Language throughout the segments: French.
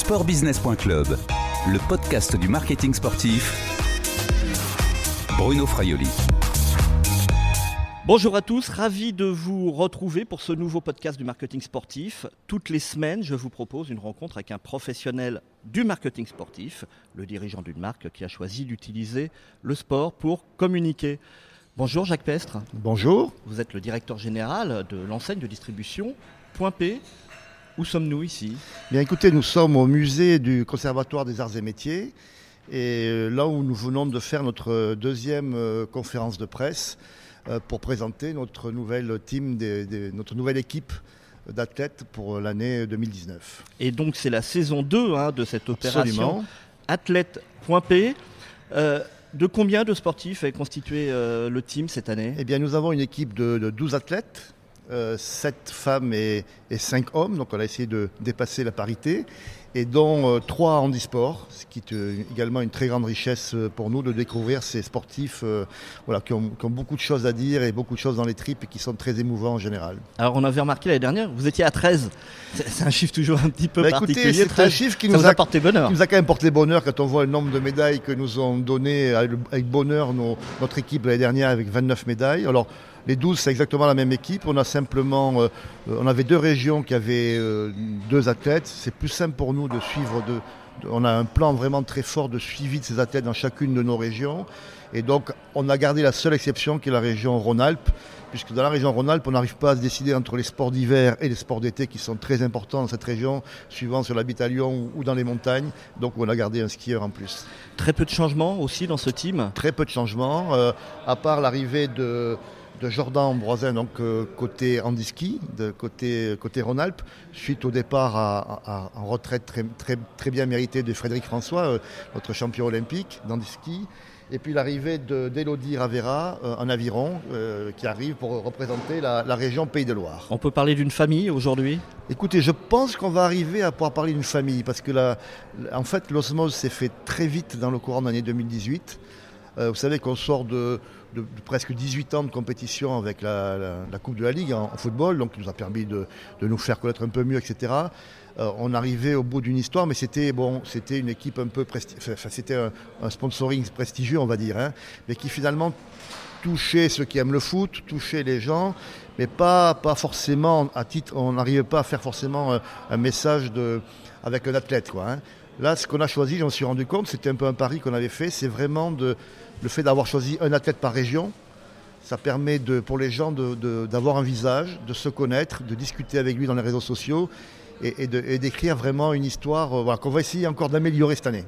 Sportbusiness.club, le podcast du marketing sportif. Bruno Fraioli. Bonjour à tous, ravi de vous retrouver pour ce nouveau podcast du marketing sportif. Toutes les semaines, je vous propose une rencontre avec un professionnel du marketing sportif, le dirigeant d'une marque qui a choisi d'utiliser le sport pour communiquer. Bonjour Jacques Pestre. Bonjour. Vous êtes le directeur général de l'enseigne de distribution Point P. Où sommes-nous ici? Bien écoutez, nous sommes au musée du Conservatoire des Arts et Métiers et euh, là où nous venons de faire notre deuxième euh, conférence de presse euh, pour présenter notre nouvelle team, des- des- notre nouvelle équipe d'athlètes pour l'année 2019. Et donc c'est la saison 2 hein, de cette opération Absolument. Athlète.p. Euh, de combien de sportifs est constitué euh, le team cette année? Eh bien, nous avons une équipe de, de 12 athlètes, 7 femmes et, 5 hommes, donc on a essayé de dépasser la parité, et dont 3 handisport, ce qui est euh, également une très grande richesse euh, pour nous de découvrir ces sportifs euh, voilà, qui, ont, qui ont beaucoup de choses à dire et beaucoup de choses dans les tripes et qui sont très émouvants en général. Alors on avait remarqué l'année dernière, vous étiez à 13. C'est un chiffre toujours un petit peu Bah, écoutez, particulier. c'est un 13. chiffre qui nous a a porté bonheur. Il nous a quand même porté bonheur quand on voit le nombre de médailles que nous ont donné avec avec bonheur nos- notre équipe l'année dernière avec 29 médailles. Alors les 12 c'est exactement la même équipe. On a simplement, euh, euh, on avait deux régions qui avaient euh, deux athlètes. C'est plus simple pour nous de suivre. De, de- on a un plan vraiment très fort de suivi de ces athlètes dans chacune de nos régions. Et donc on a gardé la seule exception qui est la région Rhône-Alpes. Puisque dans la région Rhône-Alpes, on n'arrive pas à se décider entre les sports d'hiver et les sports d'été qui sont très importants dans cette région, suivant habite à Lyon ou- ou dans les montagnes. Donc on a gardé un skieur en plus. Très peu de changements aussi dans ce team? Très peu de changements, euh, à part l'arrivée de, de Jordan Ambroisin, donc euh, côté handiski, de côté, côté Rhône-Alpes, suite au départ à- à- en retraite très, très, très bien mérité de Frédéric François, euh, notre champion olympique d'handiski. Et puis l'arrivée de- d'Élodie Ravera euh, en aviron, qui arrive pour représenter la, la région Pays de Loire. On peut parler d'une famille aujourd'hui? Écoutez, je pense qu'on va arriver à pouvoir parler d'une famille parce que la, en fait, l'osmose s'est fait très vite dans le courant de l'année 2018. Euh, vous savez qu'on sort de, de- presque 18 ans de compétition avec la, Coupe de la Ligue en, football, donc qui nous a permis de, nous faire connaître un peu mieux, etc. Euh, on arrivait au bout d'une histoire, mais c'était bon, une équipe un peu presti- enfin, c'était un, sponsoring prestigieux, on va dire, hein, mais qui finalement touchait ceux qui aiment le foot, touchait les gens, mais pas, pas forcément à titre. On n'arrivait pas à faire forcément un, un message de, avec un athlète. Quoi, hein. Là, ce qu'on a choisi, j'en suis rendu compte, c'était un peu un pari qu'on avait fait, c'est vraiment de, le fait d'avoir choisi un athlète par région. Ça permet pour les gens d'avoir un visage, de se connaître, de discuter avec lui dans les réseaux sociaux et, d'écrire vraiment une histoire euh, qu'on va essayer encore d'améliorer cette année.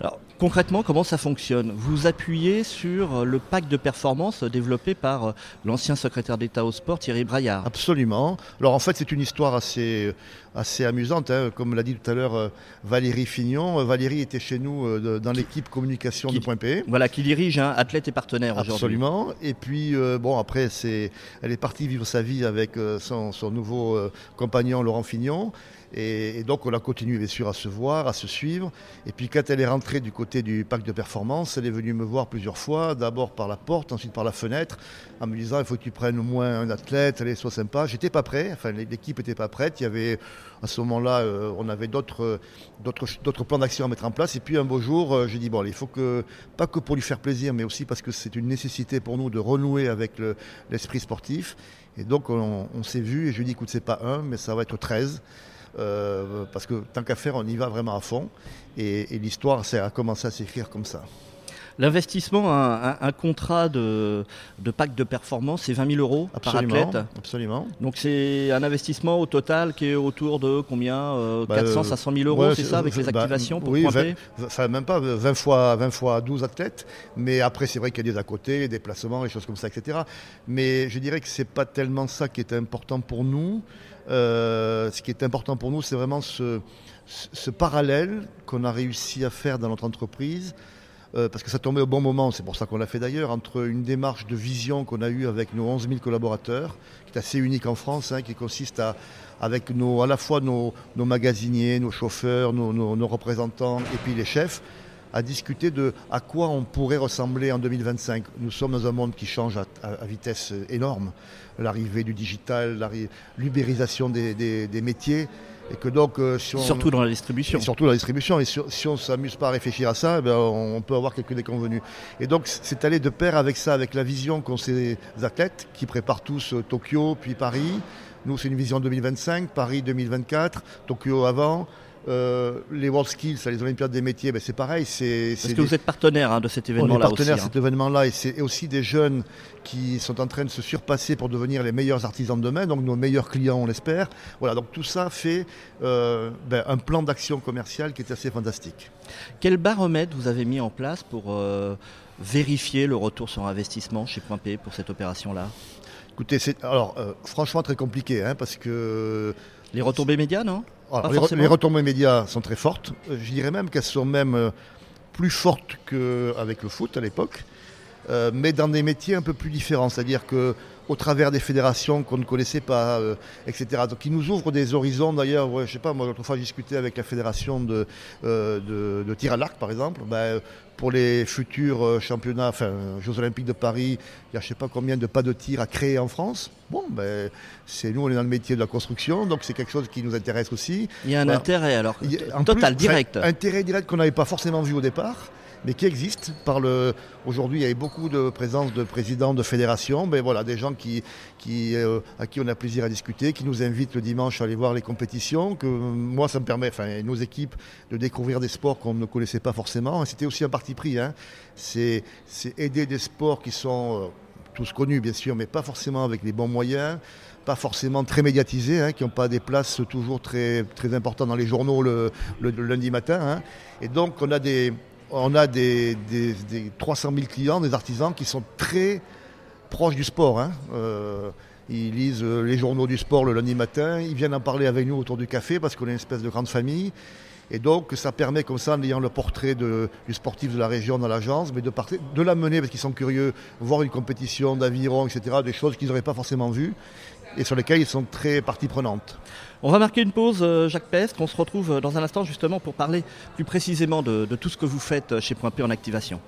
Alors concrètement, comment ça fonctionne? Vous appuyez sur le pack de performance développé par euh, l'ancien secrétaire d'État au sport Thierry Braillard. Absolument. Alors en fait, c'est une histoire assez, assez amusante. hein. Comme l'a dit tout à l'heure euh, Valérie Fignon. Euh, Valérie était chez nous euh, dans l'équipe communication Qui- de Point P. Voilà, qui dirige un athlète et partenaire aujourd'hui. Absolument. Et puis, euh, bon, après, c'est, elle est partie vivre sa vie avec euh, son, son nouveau euh, compagnon Laurent Fignon. Et, donc, on a continué, bien sûr, à se voir, à se suivre. Et puis, quand elle est rentrée du côté du parc de performance, elle est venue me voir plusieurs fois, d'abord par la porte, ensuite par la fenêtre, en me disant il faut que tu prennes au moins un athlète, allez, sois sympa. J'étais pas prêt, enfin, l'équipe n'était pas prête. Il y avait, à ce moment-là, euh, on avait d'autres, plans d'action à mettre en place. Et puis, un beau jour, euh, j'ai dit bon, il faut que, pas que pour lui faire plaisir, mais aussi parce que c'est une nécessité pour nous de renouer avec le- l'esprit sportif. Et donc, on, on s'est vu et je lui ai dit écoute, c'est pas un, mais ça va être 13. Euh, parce que tant qu'à faire, on y va vraiment à fond. Et, l'histoire a commencé à s'écrire comme ça. L'investissement, un, un- un contrat de, de pack de performance, c'est 20 000 euros Absolument. par athlète. Absolument. Donc c'est un investissement au total qui est autour de combien euh, Bah, 400 euh, 500 000 euros, Ouais, c'est ça, avec les bah, activations pour oui, Point 20, P enfin, même pas 20 fois, 20 fois 12 athlètes. Mais après, c'est vrai qu'il y a des à côté, des déplacements, des choses comme ça, etc. Mais je dirais que c'est pas tellement ça qui est important pour nous. Euh, ce qui est important pour nous, c'est vraiment ce, ce- ce parallèle qu'on a réussi à faire dans notre entreprise. Euh, parce que ça tombait au bon moment, c'est pour ça qu'on l'a fait d'ailleurs, entre une démarche de vision qu'on a eue avec nos 11 000 collaborateurs, qui est assez unique en France, hein, qui consiste à, avec nos, à la fois nos, nos magasiniers, nos chauffeurs, nos, nos- représentants et puis les chefs, à discuter de à quoi on pourrait ressembler en 2025. Nous sommes dans un monde qui change à, vitesse énorme. L'arrivée du digital, l'ubérisation des métiers. Et que donc, euh, si on, Surtout dans la distribution. et surtout la distribution. Et si, si on ne s'amuse pas à réfléchir à ça, eh ben, on peut avoir quelques déconvenus. Et donc, c'est allé de pair avec ça, avec la vision qu'ont ces athlètes qui préparent tous euh, Tokyo, puis Paris. Nous, c'est une vision 2025, Paris 2024, Tokyo avant. Euh, les World Skills, les Olympiades des métiers, ben, c'est pareil. C'est, Parce que des- vous êtes partenaire hein, de cet on est événement-là partenaire de hein. cet événement-là et c'est aussi des jeunes qui sont en train de se surpasser pour devenir les meilleurs artisans de demain, donc nos meilleurs clients, on l'espère. Voilà, donc tout ça fait euh, ben, un plan d'action commercial qui est assez fantastique. Quel baromètre vous avez mis en place pour euh, vérifier le retour sur investissement chez Point P pour cette opération-là? Écoutez, c'est alors franchement très compliqué hein, parce que Les retombées médias, non? Alors, les, les retombées médias sont très fortes. Euh, Je dirais même qu'elles sont même euh, plus fortes qu'avec le foot à l'époque, euh, mais dans des métiers un peu plus différents, c'est-à-dire que au travers des fédérations qu'on ne connaissait pas, euh, etc. Donc ils nous ouvrent des horizons. D'ailleurs, ouais, je sais pas, moi l'autre fois j'ai discuté avec la fédération de, euh, de, de tir à l'arc, par exemple. Ben, pour les futurs championnats, enfin Jeux Olympiques de Paris, il y a je sais pas combien de pas de tir à créer en France. Bon, ben c'est nous, on est dans le métier de la construction, donc c'est quelque chose qui nous intéresse aussi. Il y a un Voilà. intérêt alors a- en total, plus, direct. intérêt direct qu'on n'avait pas forcément vu au départ, mais qui existe. Par le... Aujourd'hui, il y a eu beaucoup de présence de présidents de fédérations, ben voilà, des gens qui, euh, à qui on a plaisir à discuter, qui nous invitent le dimanche à aller voir les compétitions. Que euh, moi, ça me permet, enfin, nos équipes, de découvrir des sports qu'on ne connaissait pas forcément. C'était aussi un parti pris. Hein. C'est aider des sports qui sont euh, tous connus, bien sûr, mais pas forcément avec les bons moyens pas forcément très médiatisés, hein, qui n'ont pas des places toujours très, très importantes dans les journaux le lundi matin. hein. Et donc, on a, des, on a des, des- des 300 000 clients, des artisans qui sont très proches du sport. hein. Euh, ils lisent les journaux du sport le lundi matin, ils viennent en parler avec nous autour du café parce qu'on est une espèce de grande famille. Et donc, ça permet comme ça, en ayant le portrait du sportif de la région dans l'agence, mais de, de l'amener parce qu'ils sont curieux, voir une compétition d'aviron, etc., des choses qu'ils n'auraient pas forcément vues et sur lesquelles ils sont très partie prenante. On va marquer une pause, euh, Jacques Pestre. On se retrouve euh, dans un instant justement pour parler plus précisément de, de tout ce que vous faites euh, chez Point P en activation.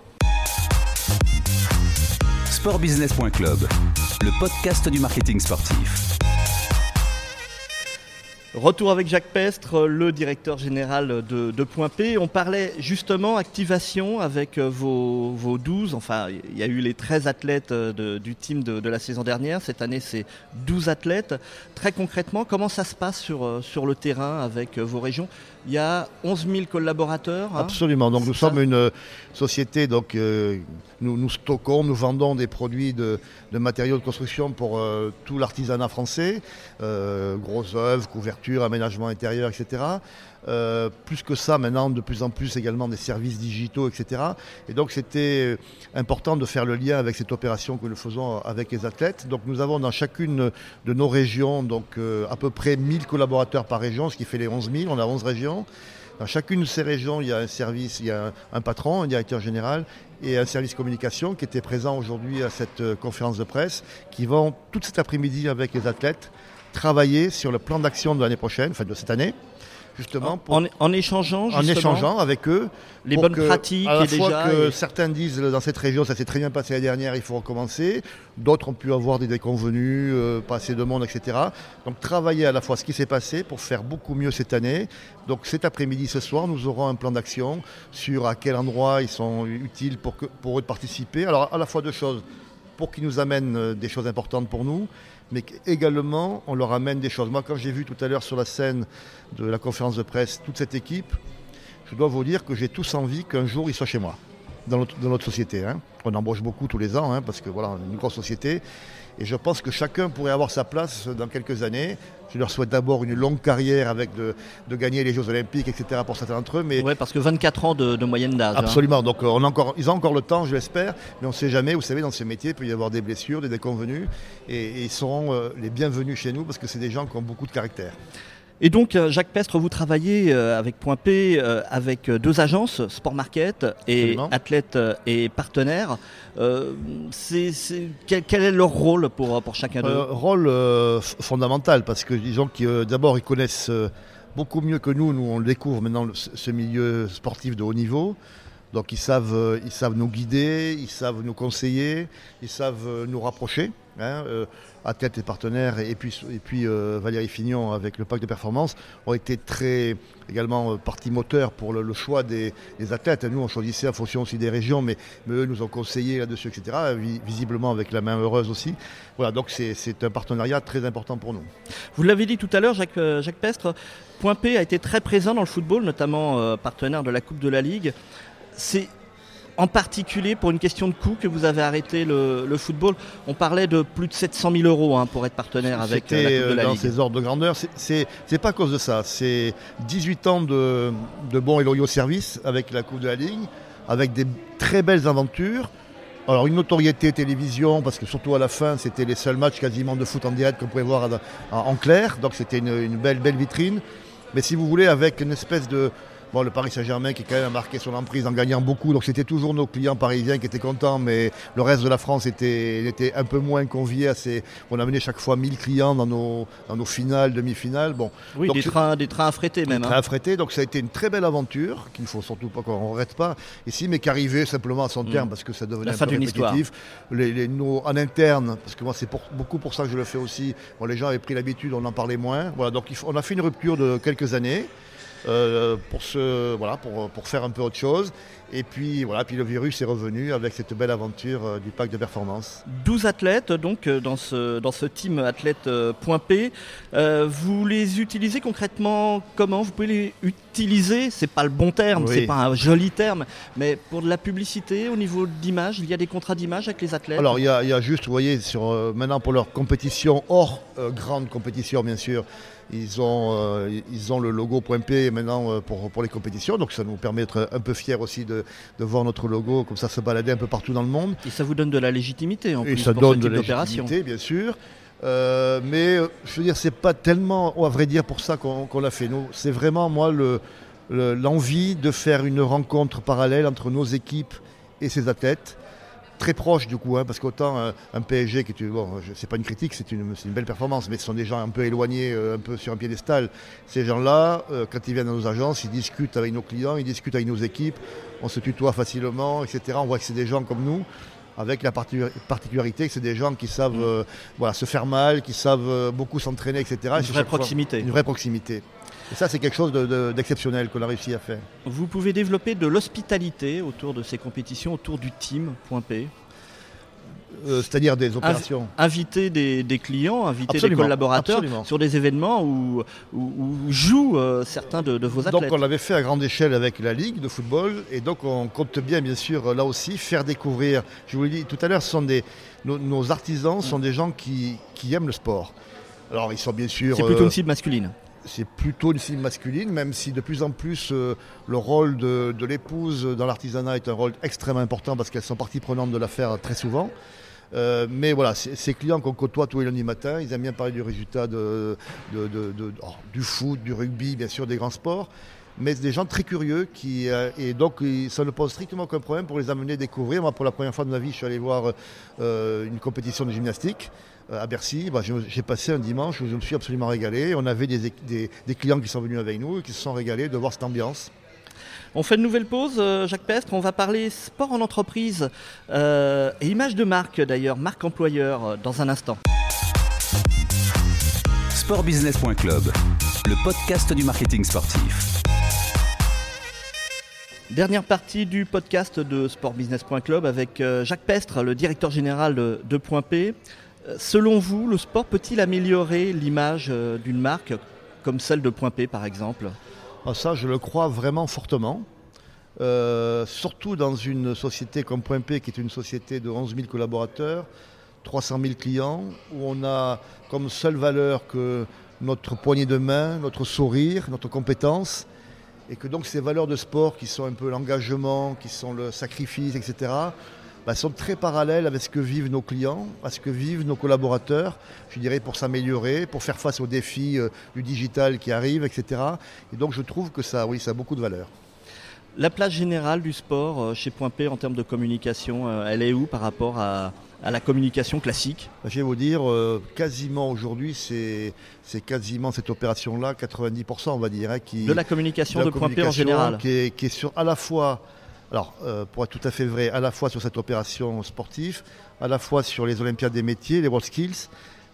Sportbusiness.club, le podcast du marketing sportif. Retour avec Jacques Pestre, le directeur général de, Point P. On parlait justement activation avec euh, vos, vos 12, enfin il y a eu les 13 athlètes euh, du team de, la saison dernière. Cette année c'est 12 athlètes. Très concrètement, comment ça se passe sur, euh, le terrain avec euh, vos régions? Il y a 11 000 collaborateurs. hein Absolument. Donc nous ça. sommes une euh, société, donc euh, nous, nous stockons, nous vendons des produits de, de matériaux de construction pour euh, tout l'artisanat français, euh, grosses œuvres, couvertures, aménagement intérieur, etc. Euh, plus que ça, maintenant, de plus en plus également des services digitaux, etc. Et donc c'était euh, important de faire le lien avec cette opération que nous faisons avec les athlètes. Donc nous avons dans chacune de nos régions donc euh, à peu près 1000 collaborateurs par région, ce qui fait les 11 000. On a 11 régions. Dans chacune de ces régions, il y a un service, il y a un, patron, un directeur général et un service communication qui était présent aujourd'hui à cette euh, conférence de presse, qui vont toute cet après-midi avec les athlètes travailler sur le plan d'action de l'année prochaine, enfin de cette année, justement pour, en, en échangeant en justement échangeant avec eux les bonnes que, pratiques à la et fois déjà. que et- certains disent dans cette région ça s'est très bien passé l'année dernière, il faut recommencer. D'autres ont pu avoir des déconvenus, euh, pas assez de monde, etc. Donc travailler à la fois ce qui s'est passé pour faire beaucoup mieux cette année. Donc cet après-midi, ce soir, nous aurons un plan d'action sur à quel endroit ils sont utiles pour, que, pour eux de participer. Alors à la fois deux choses, pour qu'ils nous amènent euh, des choses importantes pour nous, mais également on leur amène des choses. Moi quand j'ai vu tout à l'heure sur la scène de la conférence de presse toute cette équipe, je dois vous dire que j'ai tous envie qu'un jour ils soient chez moi, dans notre, société. hein. On embauche beaucoup tous les ans, hein, parce que voilà, on est une grosse société. Et je pense que chacun pourrait avoir sa place dans quelques années. Je leur souhaite d'abord une longue carrière avec de, de gagner les Jeux Olympiques, etc. pour certains d'entre eux. Mais Ouais, parce que 24 ans de, de moyenne d'âge. hein. Absolument. Donc euh, on a encore, ils ont encore le temps, je l'espère, mais on ne sait jamais. Vous savez, dans ces métiers, il peut y avoir des blessures, des déconvenus, et, et ils seront euh, les bienvenus chez nous parce que c'est des gens qui ont beaucoup de caractère. Et donc, euh, Jacques Pestre, vous travaillez euh, avec Point P, euh, avec deux agences, Sport Market et. Athlètes et Partenaires. Euh, c'est- c'est- quel, quel est leur rôle pour, pour chacun d'eux? Euh, rôle euh, fondamental parce que disons que d'abord ils connaissent beaucoup mieux que nous. Nous on le découvre maintenant ce milieu sportif de haut niveau. Donc ils savent, ils savent nous guider, ils savent nous conseiller, ils savent nous rapprocher. Hein, euh, Athlète et partenaires, et puis, et puis euh, Valérie Fignon avec le pacte de performance, ont été très également euh, partie moteur pour le, choix des, athlètes. Nous, on choisissait en fonction aussi des régions, mais, eux nous ont conseillé là-dessus, etc. Visiblement avec la main heureuse aussi. Voilà, donc c'est un partenariat très important pour nous. Vous l'avez dit tout à l'heure, Jacques, Jacques Pestre, Point P a été très présent dans le football, notamment partenaire de la Coupe de la Ligue. C'est en particulier pour une question de coût que vous avez arrêté le, football. On parlait de plus de 700 000 euros hein, pour être partenaire avec euh, la Coupe de la euh, dans ces ordres de grandeur. C'est pas à cause de ça. C'est 18 ans de, bons et loyaux services avec la Coupe de la Ligue, avec des très belles aventures. Alors une notoriété télévision, parce que surtout à la fin, c'était les seuls matchs quasiment de foot en direct qu'on pouvait voir en, clair. Donc c'était une, une belle, belle vitrine. Mais si vous voulez, avec une espèce de, Bon, le Paris Saint-Germain qui quand même a marqué son emprise en gagnant beaucoup, donc c'était toujours nos clients parisiens qui étaient contents, mais le reste de la France était, était un peu moins convié. À ces... On amenait chaque fois 1000 clients dans nos, dans nos finales, demi-finales. Bon, oui, des, trains, des trains affrétés même. Des trains hein. affrétés, donc ça a été une très belle aventure qu'il ne faut surtout pas qu'on ne regrette pas ici, mais qui arrivait simplement à son terme mm. parce que ça devenait la un peu répétitif. Les, les, nos, en interne, parce que moi c'est beaucoup pour ça que je le fais aussi. Bon, les gens avaient pris l'habitude, on en parlait moins. Voilà, donc on a fait une rupture de quelques années. Euh, pour, se, voilà, pour, pour, faire un peu autre chose. Et puis, voilà, puis le virus est revenu avec cette belle aventure euh, du pack de performance. 12 athlètes donc euh, dans ce, dans ce team athlète point P. vous les utilisez concrètement comment? Vous pouvez les utiliser, c'est pas le bon terme, c'est pas un joli terme, mais pour de la publicité au niveau d'image, il y a des contrats d'image avec les athlètes? Alors il y, a, il y a juste, vous voyez, sur, maintenant pour leur compétition, hors grande compétition bien sûr, ils ont, euh, ils ont le logo .p maintenant euh, pour, pour les compétitions, donc ça nous permet d'être un peu fiers aussi de, de, voir notre logo comme ça se balader un peu partout dans le monde. Et ça vous donne de la légitimité en Et plus ça donne de la légitimité, bien sûr. Euh, mais je veux dire, c'est pas tellement, à vrai dire, pour ça qu'on l'a fait. C'est vraiment moi l'envie de faire une rencontre parallèle entre nos équipes et ces athlètes très proche du coup, hein, parce qu'autant euh, un PSG qui est, c'est pas une critique, c'est une, une, belle performance, mais ce sont des gens un peu éloignés, euh, un peu sur un piédestal. Ces gens-là, euh, quand ils viennent dans nos agences, ils discutent avec nos clients, ils discutent avec nos équipes, on se tutoie facilement, etc. On voit que c'est des gens comme nous avec la particularité que c'est des gens qui savent mm. voilà, se faire mal, qui savent beaucoup s'entraîner, etc. Une vraie proximité. une vraie proximité. Et ça, c'est quelque chose d'exceptionnel qu'on a réussi à faire. Vous pouvez développer de l'hospitalité autour de ces compétitions, autour du team P euh, c'est-à-dire des opérations. inviter des, clients, inviter des collaborateurs sur des événements où, jouent euh, certains de, vos athlètes. Donc on l'avait fait à grande échelle avec la Ligue de football et donc on compte bien, bien sûr, là aussi, faire découvrir. Je vous l'ai dit tout à l'heure, sont des, nos, artisans sont des gens qui, aiment le sport. Alors ils sont bien sûr. C'est plutôt une euh, cible masculine c'est plutôt une cible masculine, même si de plus en plus le rôle de, de l'épouse dans l'artisanat est un rôle extrêmement important parce qu'elles sont partie prenante de l'affaire très souvent. Euh, mais voilà, ces clients qu'on côtoie tous les lundis matins, ils aiment bien parler du résultat oh, du foot, du rugby, bien sûr, des grands sports. Mais c'est des gens très curieux qui, euh, et donc ça ne pose strictement aucun problème pour les amener découvrir. Moi, pour la première fois de ma vie, je suis allé voir euh, une compétition de gymnastique à Bercy. Bah, j'ai passé un dimanche où je me suis absolument régalé. On avait des clients qui sont venus avec nous et qui se sont régalés de voir cette ambiance. On fait une nouvelle pause, euh, Jacques Pestre. On va parler sport en entreprise euh, et image de marque d'ailleurs, marque employeur, euh, dans un instant. Sportbusiness.club, le podcast du marketing sportif. Dernière partie du podcast de sportbusiness.club avec Jacques Pestre, le directeur général de, Point P. Selon vous, le sport peut-il améliorer l'image d'une marque comme celle de Point P par exemple? Ah, ça, je le crois vraiment fortement. Euh, surtout dans une société comme Point P, qui est une société de 11 000 collaborateurs, 300 000 clients, où on a comme seule valeur que notre poignée de main, notre sourire, notre compétence, et que donc ces valeurs de sport qui sont un peu l'engagement, qui sont le sacrifice, etc., bah, sont très parallèles avec ce que vivent nos clients, à ce que vivent nos collaborateurs, je dirais pour s'améliorer, pour faire face aux défis euh, du digital qui arrivent, etc. Et donc je trouve que ça, oui, ça a beaucoup de valeur. La place générale du sport euh, chez Point P en termes de communication, euh, elle est où par rapport à, la communication classique? Bah, Je vais vous dire, quasiment aujourd'hui, c'est quasiment cette opération-là, 90% on va dire. Hein, qui, de la communication de, Point P en général qui est, qui est sur à la fois Alors, euh, pour être tout à fait vrai, à la fois sur cette opération sportive, à la fois sur les Olympiades des métiers, les World Skills,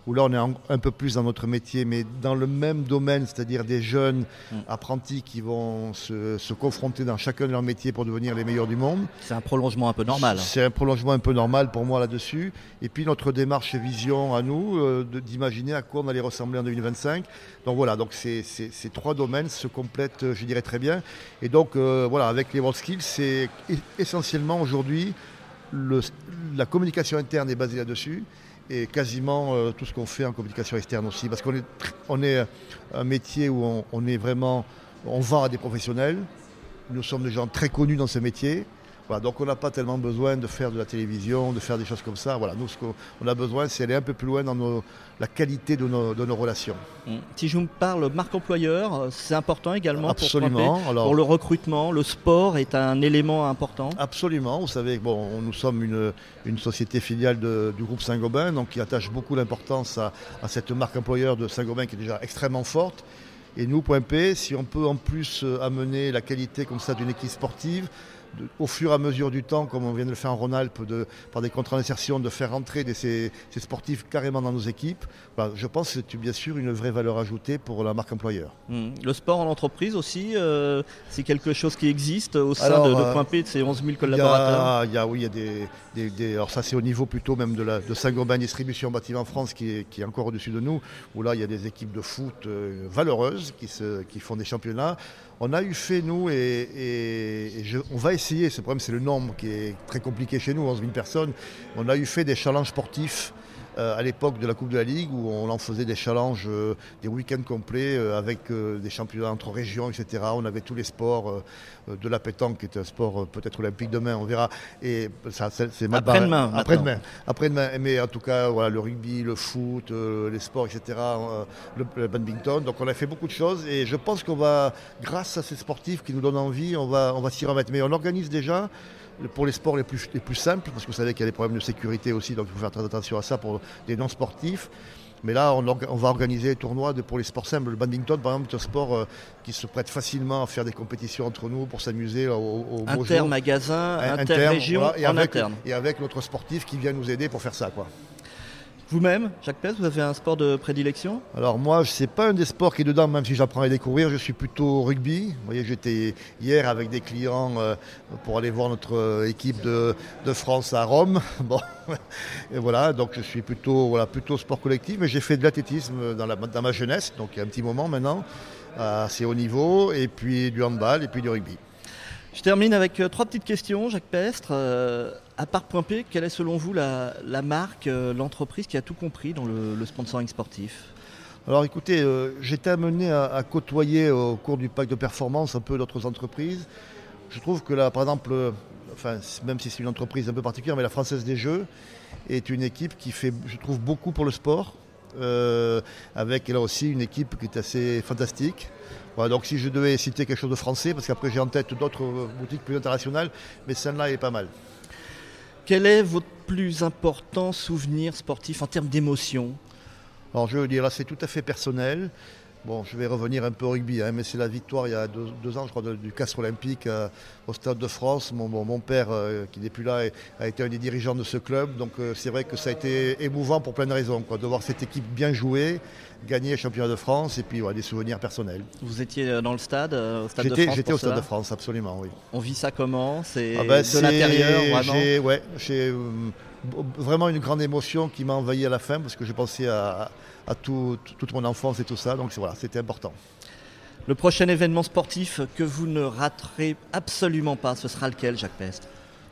où là on est un peu plus dans notre métier, mais dans le même domaine, c'est-à-dire des jeunes mm. apprentis qui vont se, confronter dans chacun de leurs métiers pour devenir les meilleurs du monde. C'est un prolongement un peu normal. C'est un prolongement un peu normal pour moi là-dessus. Et puis notre démarche et vision à nous, euh, d'imaginer à quoi on allait ressembler en 2025. Donc voilà, donc ces, trois domaines se complètent, je dirais très bien. Et donc euh, voilà, avec les World Skills, c'est essentiellement aujourd'hui la communication interne est basée là-dessus et quasiment euh, tout ce qu'on fait en communication externe aussi. Parce qu'on est, est un métier où on, est vraiment, on à des professionnels. Nous sommes des gens très connus dans ce métier donc on n'a pas tellement besoin de faire de la télévision, de faire des choses comme ça. Voilà, nous ce qu'on a besoin, c'est aller un peu plus loin dans la qualité de nos, relations. Mmh. Si je vous parle marque employeur, c'est important également Absolument. Pour, pour, le recrutement. Le sport est un élément important. Absolument. Vous savez, bon, nous sommes une, société filiale du groupe Saint-Gobain, donc qui attache beaucoup d'importance à, à cette marque employeur de Saint-Gobain qui est déjà extrêmement forte. Et nous, point P, si on peut en plus euh, amener la qualité comme ça d'une équipe sportive, au fur et à mesure du temps, comme on vient de le faire en Rhône-Alpes, par des contrats d'insertion, de faire rentrer ces, sportifs carrément dans nos équipes, bah, je pense que c'est bien sûr une vraie valeur ajoutée pour la marque employeur. Mmh. Le sport en entreprise aussi, euh, c'est quelque chose qui existe au sein de, de euh, Point P, de ces 11 000 collaborateurs? il y a, Oui, il y a des, Alors ça c'est au niveau plutôt même de, la, de Saint-Gobain Distribution Bâtiment France qui est, qui est encore au-dessus de nous, où là il y a des équipes de foot euh, valeureuses qui, se, qui font des championnats. On a eu fait, nous, et, on va essayer, ce problème c'est le nombre qui est très compliqué chez nous, 11 000 personnes, on a eu fait des challenges sportifs à l'époque de la Coupe de la Ligue où on en faisait des challenges, euh, des week-ends complets euh, avec des championnats entre régions, etc. On avait tous les sports, de la pétanque qui est un sport peut-être olympique demain, on verra. Et ça, c'est après-demain. Après-demain. Après-demain. Mais en tout cas, voilà, le rugby, le foot, les sports, etc. Le, badminton. Donc on a fait beaucoup de choses et je pense qu'on va, grâce à ces sportifs qui nous donnent envie, on va, on va s'y remettre. Mais on organise déjà pour les sports les plus, les plus simples, parce que vous savez qu'il y a des problèmes de sécurité aussi, donc il faut faire très attention à ça pour des non-sportifs. Mais là, on, va organiser des tournois pour les sports simples. Le badminton, par exemple, est un sport euh, qui se prête facilement à faire des compétitions entre nous pour s'amuser au, au Inter-magasin, inter-région, et, et avec notre sportif qui vient nous aider pour faire ça. Quoi. Vous-même, Jacques Pes, vous avez un sport de prédilection? Alors moi, ce n'est pas un des sports qui est dedans, même si j'apprends à découvrir. Je suis plutôt rugby. Vous voyez, j'étais hier avec des clients euh, pour aller voir notre euh, équipe de, France à Rome. Bon, et voilà, donc je suis plutôt, voilà, plutôt sport collectif, mais j'ai fait de l'athlétisme dans, dans ma jeunesse, donc il y a un petit moment maintenant, assez haut niveau, et puis du handball, et puis du rugby. Je termine avec euh, trois petites questions, Jacques Pestre. Euh, à part Point P, quelle est selon vous la, marque, euh, l'entreprise qui a tout compris dans le, sponsoring sportif? Alors écoutez, j'étais amené à, côtoyer au cours du pacte de performance un peu d'autres entreprises. Je trouve que là, par exemple, enfin, même si c'est une entreprise un peu particulière, mais la Française des Jeux est une équipe qui fait, je trouve, beaucoup pour le sport, avec là aussi une équipe qui est assez fantastique donc si je devais citer quelque chose de français, parce qu'après j'ai en tête d'autres boutiques plus internationales, mais celle-là est pas mal. Quel est votre plus important souvenir sportif en termes d'émotion? Alors je veux dire, là c'est tout à fait personnel. Bon, je vais revenir un peu au rugby, hein, mais c'est la victoire il y a deux, ans, je crois, du Castre Olympique euh, au Stade de France. Mon, mon père, euh, qui n'est plus là, a été un des dirigeants de ce club. Donc euh, c'est vrai que ça a été émouvant pour plein de raisons, quoi, de voir cette équipe bien jouer, gagner le championnat de France et puis des souvenirs personnels. Vous étiez dans le stade, au Stade de France J'étais au Stade de France, absolument, oui. On vit ça comment? C'est ah ben, de l'intérieur, vraiment? Ouais, vraiment une grande émotion qui m'a envahi à la fin parce que j'ai pensé à à toute mon enfance et tout ça. Donc voilà, c'était important. Le prochain événement sportif que vous ne raterez absolument pas, ce sera lequel, Jacques Pest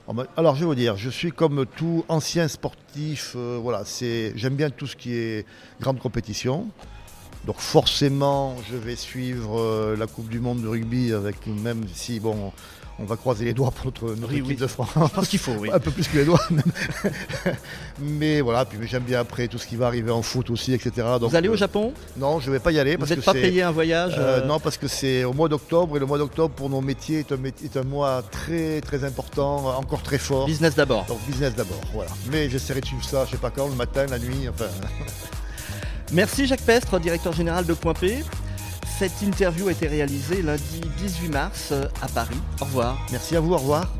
oh, ben, alors je vais vous dire, je suis comme tout ancien sportif, euh, voilà, j'aime bien tout ce qui est grande compétition. Donc forcément, je vais suivre euh, la Coupe du Monde de rugby avec même si bon, on va croiser les doigts pour notre, équipe de France. Je pense qu'il faut, oui. Un peu plus que les doigts. mais voilà, puis j'aime bien après tout ce qui va arriver en foot aussi, etc. Vous allez au euh, Japon? Non, je ne vais pas y aller. Vous n'êtes pas payé un voyage euh, euh Non, parce que c'est au mois d'octobre et le mois d'octobre pour nos métiers est un, est un, mois très très important, encore très fort. Business d'abord. Donc business d'abord, voilà. Mais j'essaierai de suivre ça, je ne sais pas quand, le matin, la nuit, enfin. Merci Jacques Pestre, directeur général de Point P. Cette interview a été réalisée lundi 18 mars euh, à Paris. Au revoir. Merci à vous, au revoir.